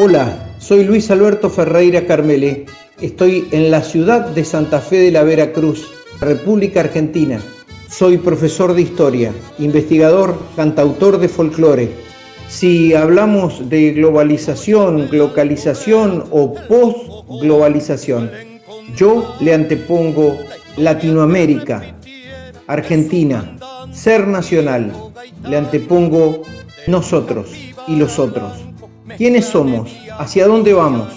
Hola, soy Luis Alberto Ferreira Carmele. Estoy en la ciudad de Santa Fe de la Veracruz, República Argentina. Soy profesor de historia, investigador, cantautor de folclore. Si hablamos de globalización, localización o post-globalización, yo le antepongo Latinoamérica, Argentina, ser nacional. Le antepongo nosotros y los otros. ¿Quiénes somos? ¿Hacia dónde vamos?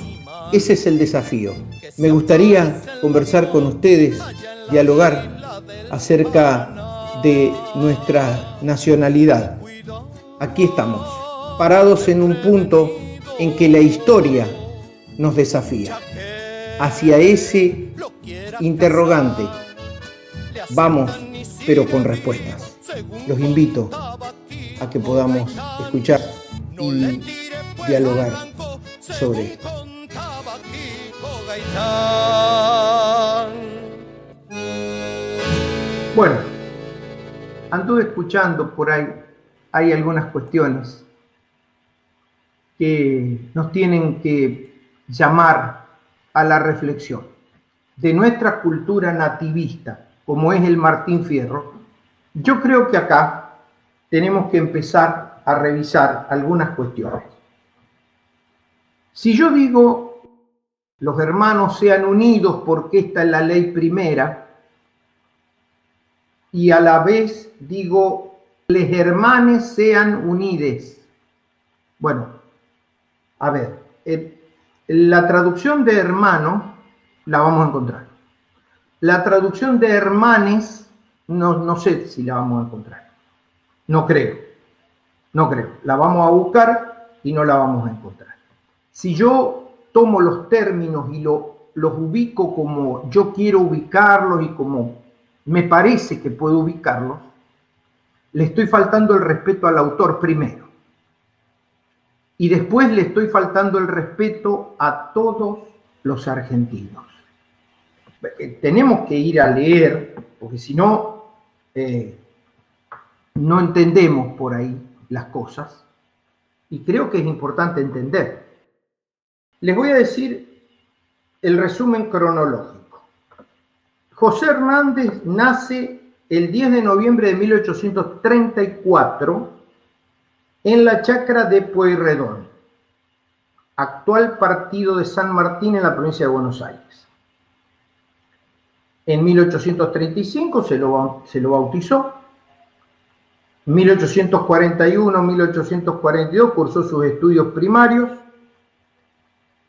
Ese es el desafío. Me gustaría conversar con ustedes, dialogar acerca de nuestra nacionalidad. Aquí estamos, parados en un punto en que la historia nos desafía. Hacia ese interrogante vamos, pero con respuestas. Los invito a que podamos escuchar y dialogar sobre. Bueno, anduve escuchando por ahí, hay algunas cuestiones que nos tienen que llamar a la reflexión. De nuestra cultura nativista, como es el Martín Fierro, yo creo que acá tenemos que empezar a revisar algunas cuestiones. Si yo digo los hermanos sean unidos porque esta es la ley primera, y a la vez digo, les hermanes sean unides. Bueno, a ver, la traducción de hermano la vamos a encontrar. La traducción de hermanes, no, no sé si la vamos a encontrar. No creo, no creo. La vamos a buscar y no la vamos a encontrar. Si yo tomo los términos y lo, los ubico como yo quiero ubicarlos y como me parece que puedo ubicarlos, le estoy faltando el respeto al autor primero. Y después le estoy faltando el respeto a todos los argentinos. Eh, tenemos que ir a leer, porque si no, eh, no entendemos por ahí las cosas. Y creo que es importante entender. Les voy a decir el resumen cronológico. José Hernández nace el 10 de noviembre de 1834 en la chacra de Pueyrredón, actual partido de San Martín en la provincia de Buenos Aires. En 1835 se lo, se lo bautizó. En 1841-1842 cursó sus estudios primarios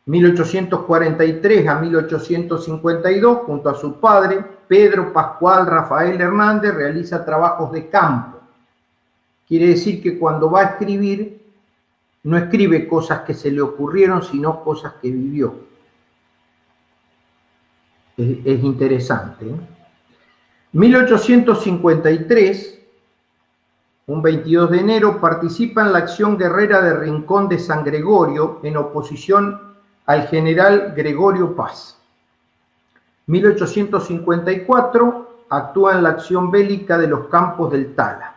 1843 a 1852, junto a su padre, Pedro Pascual Rafael Hernández, realiza trabajos de campo. Quiere decir que cuando va a escribir, no escribe cosas que se le ocurrieron, sino cosas que vivió. Es, interesante. 1853, ¿eh? un 22 de enero, participa en la acción guerrera de Rincón de San Gregorio en oposición al general Gregorio Paz. 1854 actúa en la acción bélica de los campos del Tala.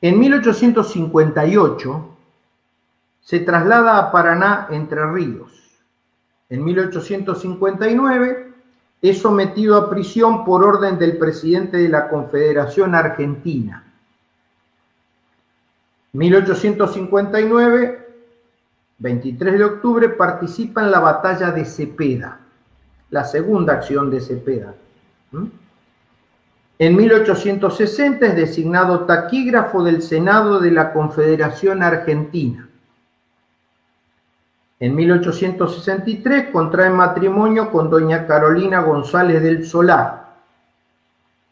En 1858 se traslada a Paraná, Entre Ríos. En 1859 es sometido a prisión por orden del presidente de la Confederación Argentina. 1859 23 de octubre participa en la batalla de Cepeda, la segunda acción de Cepeda. En 1860 es designado taquígrafo del Senado de la Confederación Argentina. En 1863 contrae matrimonio con doña Carolina González del Solar.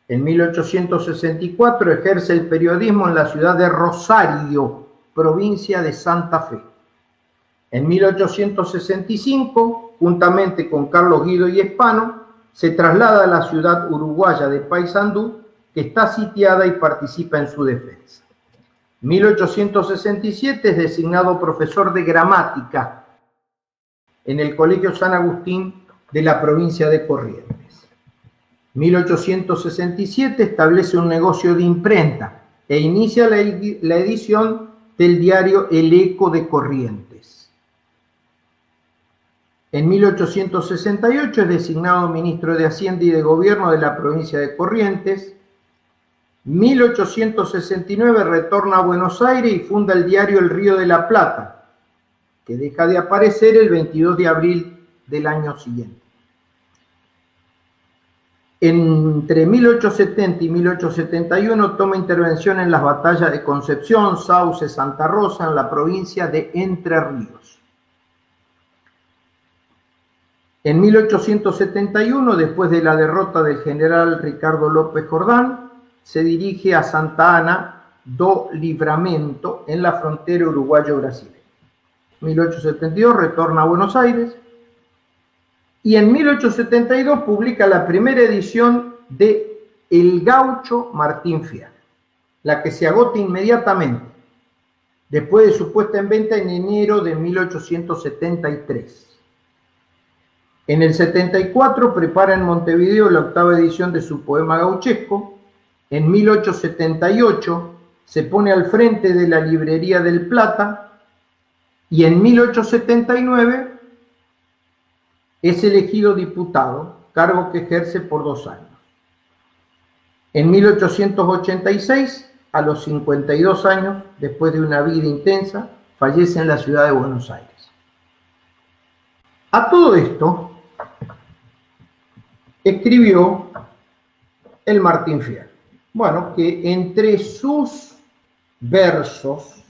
En 1864 ejerce el periodismo en la ciudad de Rosario, provincia de Santa Fe. En 1865, juntamente con Carlos Guido y Espano, se traslada a la ciudad uruguaya de Paysandú, que está sitiada y participa en su defensa. En 1867 es designado profesor de gramática en el Colegio San Agustín de la provincia de Corrientes. En 1867 establece un negocio de imprenta e inicia la edición del diario El Eco de Corrientes. En 1868 es designado ministro de Hacienda y de Gobierno de la provincia de Corrientes. 1869 retorna a Buenos Aires y funda el diario El Río de la Plata, que deja de aparecer el 22 de abril del año siguiente. Entre 1870 y 1871 toma intervención en las batallas de Concepción, Sauce, Santa Rosa, en la provincia de Entre Ríos. En 1871, después de la derrota del general Ricardo López Jordán, se dirige a Santa Ana do Livramento en la frontera uruguayo-brasileña. 1872 retorna a Buenos Aires, y en 1872 publica la primera edición de El Gaucho Martín Fierro, la que se agota inmediatamente, después de su puesta en venta en enero de 1873. En el 74 prepara en Montevideo la octava edición de su poema gauchesco. En 1878 se pone al frente de la librería del Plata y en 1879 es elegido diputado, cargo que ejerce por dos años. En 1886, a los 52 años, después de una vida intensa, fallece en la ciudad de Buenos Aires. A todo esto, escribió el Martín Fierro. Bueno, que entre sus versos,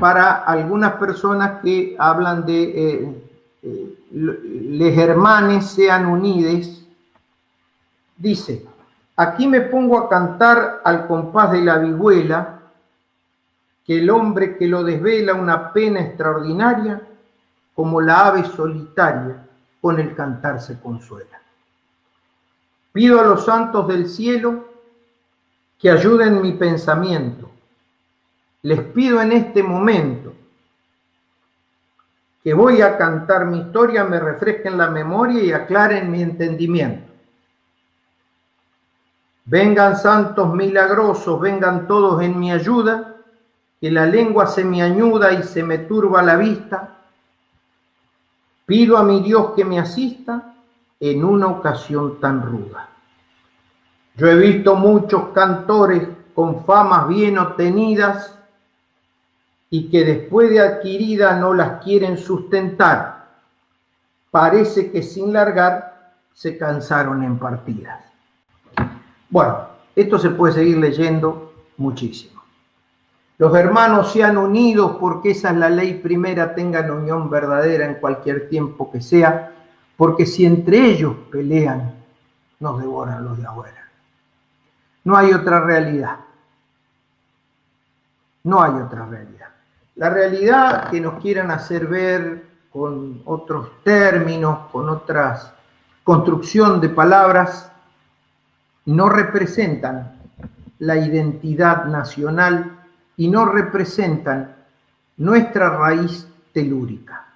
para algunas personas que hablan de eh, eh, les hermanes sean unides, dice, aquí me pongo a cantar al compás de la vihuela, que el hombre que lo desvela una pena extraordinaria, como la ave solitaria, con el cantar se consuela. Pido a los santos del cielo que ayuden mi pensamiento. Les pido en este momento que voy a cantar mi historia me refresquen la memoria y aclaren mi entendimiento. Vengan santos milagrosos, vengan todos en mi ayuda, que la lengua se me añuda y se me turba la vista. Pido a mi Dios que me asista en una ocasión tan ruda. Yo he visto muchos cantores con famas bien obtenidas, y que después de adquirida no las quieren sustentar. Parece que sin largar se cansaron en partidas. Bueno, esto se puede seguir leyendo muchísimo. Los hermanos sean unidos porque esa es la ley primera, tengan unión verdadera en cualquier tiempo que sea, porque si entre ellos pelean, nos devoran los de afuera. No hay otra realidad. No hay otra realidad. La realidad que nos quieran hacer ver con otros términos, con otras construcción de palabras, no representan la identidad nacional y no representan nuestra raíz telúrica.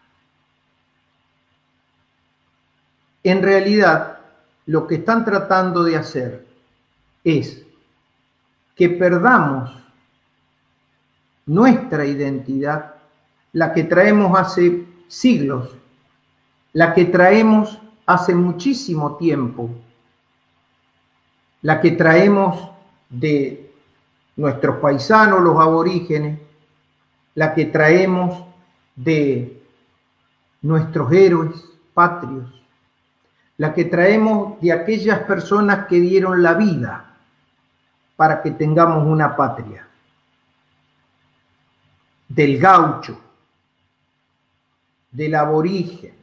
En realidad, lo que están tratando de hacer es que perdamos nuestra identidad, la que traemos hace siglos, la que traemos hace muchísimo tiempo, la que traemos de nuestros paisanos, los aborígenes, la que traemos de nuestros héroes patrios, la que traemos de aquellas personas que dieron la vida para que tengamos una patria. Del gaucho, del aborigen,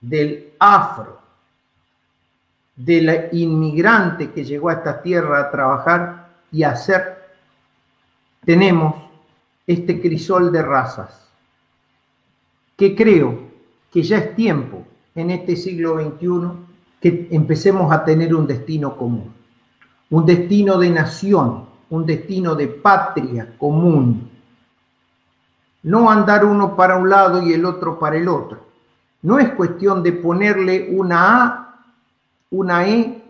del afro, del inmigrante que llegó a esta tierra a trabajar y a hacer, tenemos este crisol de razas, que creo que ya es tiempo en este siglo XXI que empecemos a tener un destino común, un destino de nación, un destino de patria común, no andar uno para un lado y el otro para el otro. No es cuestión de ponerle una A, una E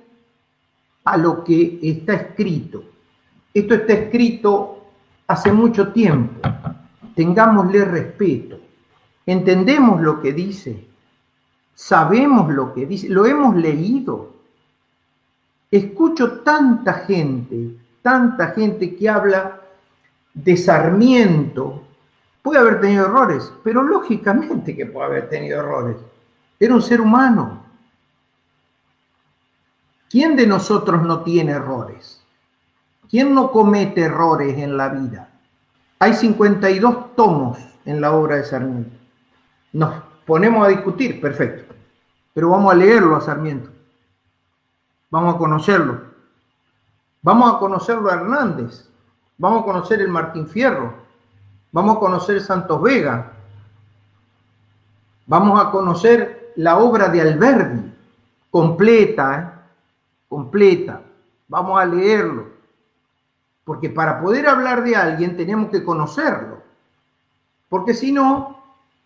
a lo que está escrito. Esto está escrito hace mucho tiempo. Tengámosle respeto. Entendemos lo que dice. Sabemos lo que dice. Lo hemos leído. Escucho tanta gente, tanta gente que habla de Sarmiento. Puede haber tenido errores, pero lógicamente que puede haber tenido errores. Era un ser humano. ¿Quién de nosotros no tiene errores? ¿Quién no comete errores en la vida? Hay 52 tomos en la obra de Sarmiento. Nos ponemos a discutir, perfecto. Pero vamos a leerlo a Sarmiento. Vamos a conocerlo. Vamos a conocerlo a Hernández. Vamos a conocer el Martín Fierro. Vamos a conocer Santos Vega. Vamos a conocer la obra de Alberdi, completa, ¿eh? completa. Vamos a leerlo. Porque para poder hablar de alguien tenemos que conocerlo. Porque si no,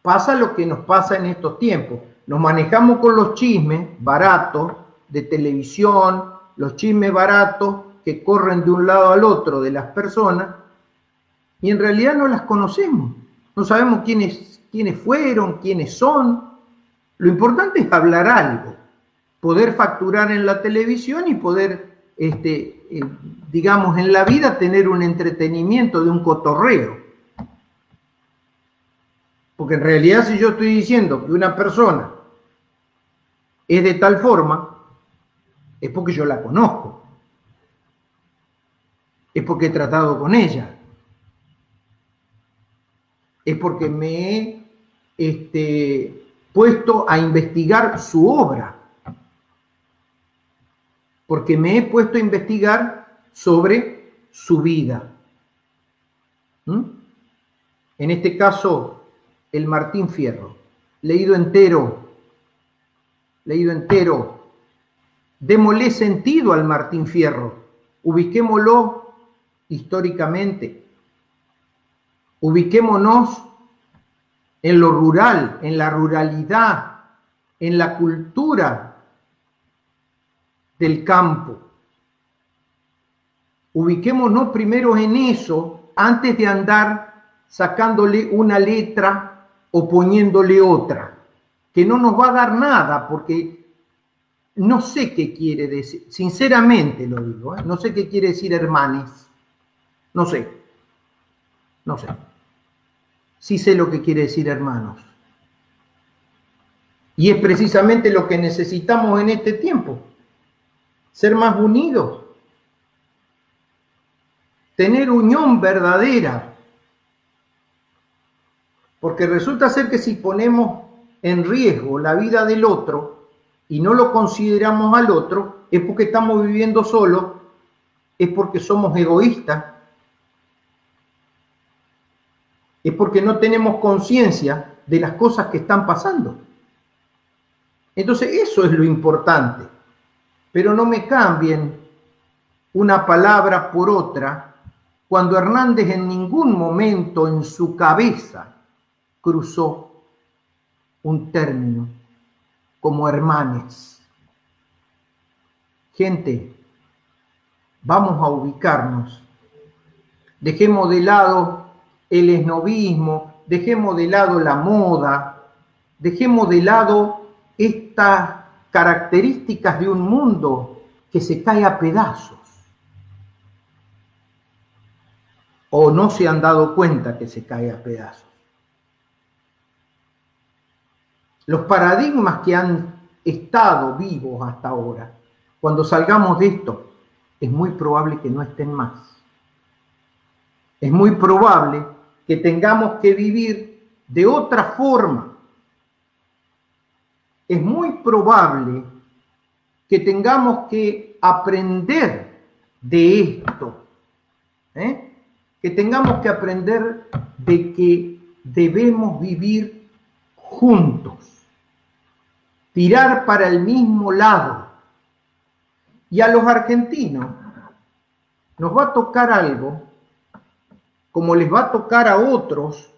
pasa lo que nos pasa en estos tiempos. Nos manejamos con los chismes baratos de televisión, los chismes baratos que corren de un lado al otro de las personas y en realidad no las conocemos. No sabemos quiénes, quiénes fueron, quiénes son. Lo importante es hablar algo, poder facturar en la televisión y poder, este, eh, digamos, en la vida tener un entretenimiento de un cotorreo. Porque en realidad si yo estoy diciendo que una persona es de tal forma, es porque yo la conozco. Es porque he tratado con ella. Es porque me he este, puesto a investigar su obra. Porque me he puesto a investigar sobre su vida. ¿Mm? En este caso, el Martín Fierro. Leído entero. Leído entero Démosle sentido al Martín Fierro, ubiquémoslo históricamente, ubiquémonos en lo rural, en la ruralidad, en la cultura del campo. Ubiquémonos primero en eso antes de andar sacándole una letra o poniéndole otra, que no nos va a dar nada porque no sé qué quiere decir, sinceramente lo digo, ¿eh? no sé qué quiere decir hermanes, no sé, no sé. Sí sé lo que quiere decir hermanos. Y es precisamente lo que necesitamos en este tiempo, ser más unidos, tener unión verdadera, porque resulta ser que si ponemos en riesgo la vida del otro, y no lo consideramos al otro, es porque estamos viviendo solos, es porque somos egoístas, es porque no tenemos conciencia de las cosas que están pasando. Entonces eso es lo importante. Pero no me cambien una palabra por otra cuando Hernández en ningún momento en su cabeza cruzó un término como hermanes. Gente, vamos a ubicarnos. Dejemos de lado el esnovismo, dejemos de lado la moda, dejemos de lado estas características de un mundo que se cae a pedazos. O no se han dado cuenta que se cae a pedazos. Los paradigmas que han estado vivos hasta ahora, cuando salgamos de esto, es muy probable que no estén más. Es muy probable que tengamos que vivir de otra forma. Es muy probable que tengamos que aprender de esto. ¿eh? Que tengamos que aprender de que debemos vivir juntos tirar para el mismo lado. Y a los argentinos nos va a tocar algo, como les va a tocar a otros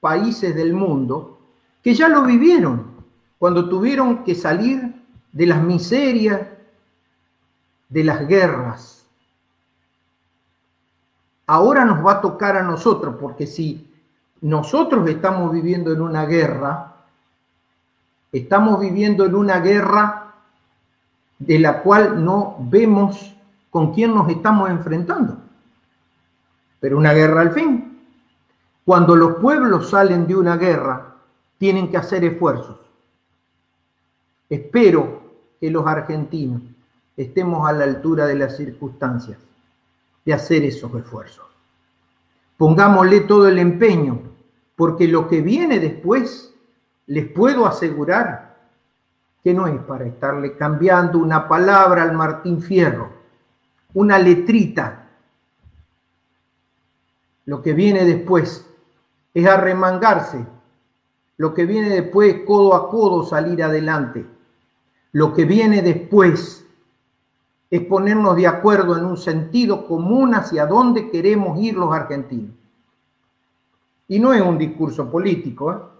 países del mundo, que ya lo vivieron cuando tuvieron que salir de las miserias, de las guerras. ahora nos va a tocar a nosotros, porque si nosotros estamos viviendo en una guerra, estamos viviendo en una guerra de la cual no vemos con quién nos estamos enfrentando, pero una guerra al fin. Cuando los pueblos salen de una guerra, tienen que hacer esfuerzos. Espero que los argentinos estemos a la altura de las circunstancias de hacer esos esfuerzos. Pongámosle todo el empeño, porque lo que viene después, les puedo asegurar que no es para estarle cambiando una palabra al Martín Fierro, una letrita. Lo que viene después es arremangarse. Lo que viene después es codo a codo salir adelante. Lo que viene después es ponernos de acuerdo en un sentido común hacia dónde queremos ir los argentinos. Y no es un discurso político, ¿eh?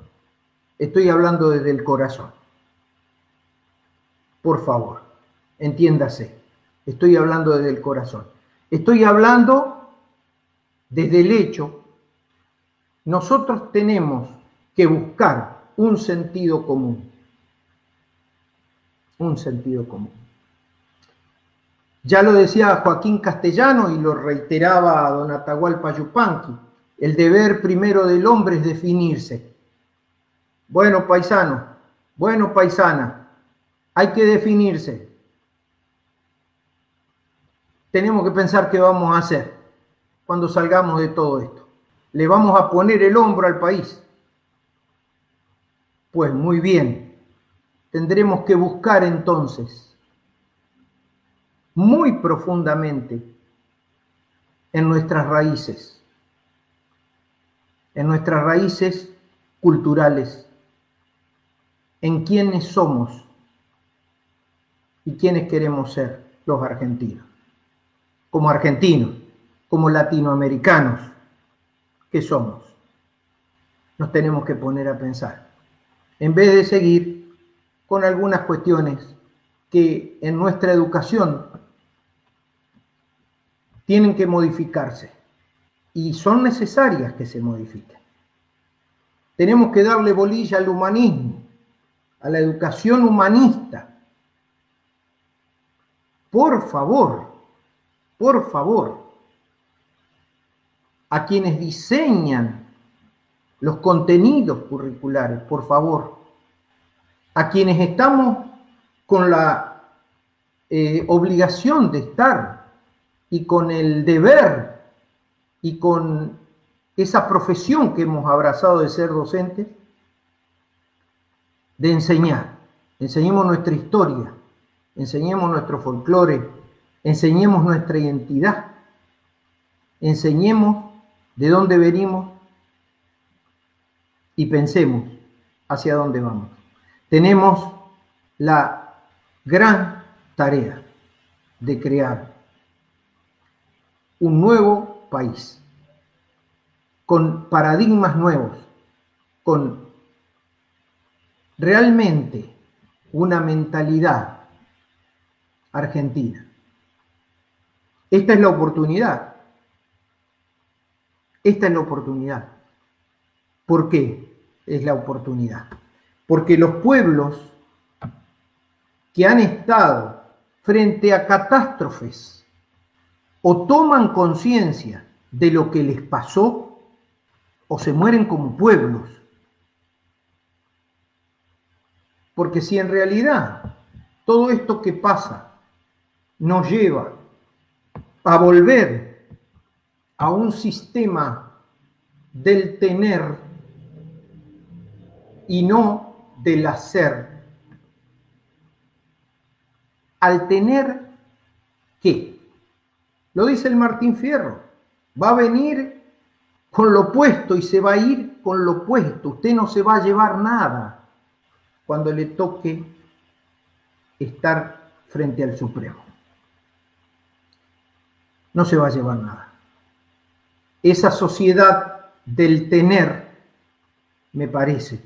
Estoy hablando desde el corazón. Por favor, entiéndase, estoy hablando desde el corazón. Estoy hablando desde el hecho, nosotros tenemos que buscar un sentido común. Un sentido común. Ya lo decía Joaquín Castellano y lo reiteraba don Atahualpa Yupanqui. El deber primero del hombre es definirse. Bueno, paisano, bueno, paisana, hay que definirse. Tenemos que pensar qué vamos a hacer cuando salgamos de todo esto. ¿Le vamos a poner el hombro al país? Pues muy bien, tendremos que buscar entonces muy profundamente en nuestras raíces, en nuestras raíces culturales, en quiénes somos y quiénes queremos ser los argentinos, como argentinos, como latinoamericanos que somos. Nos tenemos que poner a pensar, en vez de seguir con algunas cuestiones que en nuestra educación tienen que modificarse y son necesarias que se modifiquen. Tenemos que darle bolilla al humanismo, a la educación humanista. Por favor, por favor, a quienes diseñan los contenidos curriculares, por favor, a quienes estamos con la eh, obligación de estar y con el deber y con esa profesión que hemos abrazado de ser docentes, de enseñar. Enseñemos nuestra historia, enseñemos nuestro folclore, enseñemos nuestra identidad, enseñemos de dónde venimos y pensemos hacia dónde vamos. Tenemos la gran tarea de crear un nuevo país, con paradigmas nuevos, con realmente una mentalidad argentina. Esta es la oportunidad. Esta es la oportunidad. ¿Por qué es la oportunidad? Porque los pueblos que han estado frente a catástrofes o toman conciencia de lo que les pasó o se mueren como pueblos. Porque si en realidad todo esto que pasa nos lleva a volver a un sistema del tener y no del hacer, al tener qué? Lo dice el Martín Fierro. Va a venir con lo opuesto y se va a ir con lo opuesto. Usted no se va a llevar nada cuando le toque estar frente al Supremo. No se va a llevar nada. Esa sociedad del tener, me parece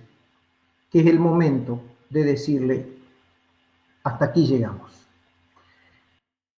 que es el momento de decirle, hasta aquí llegamos.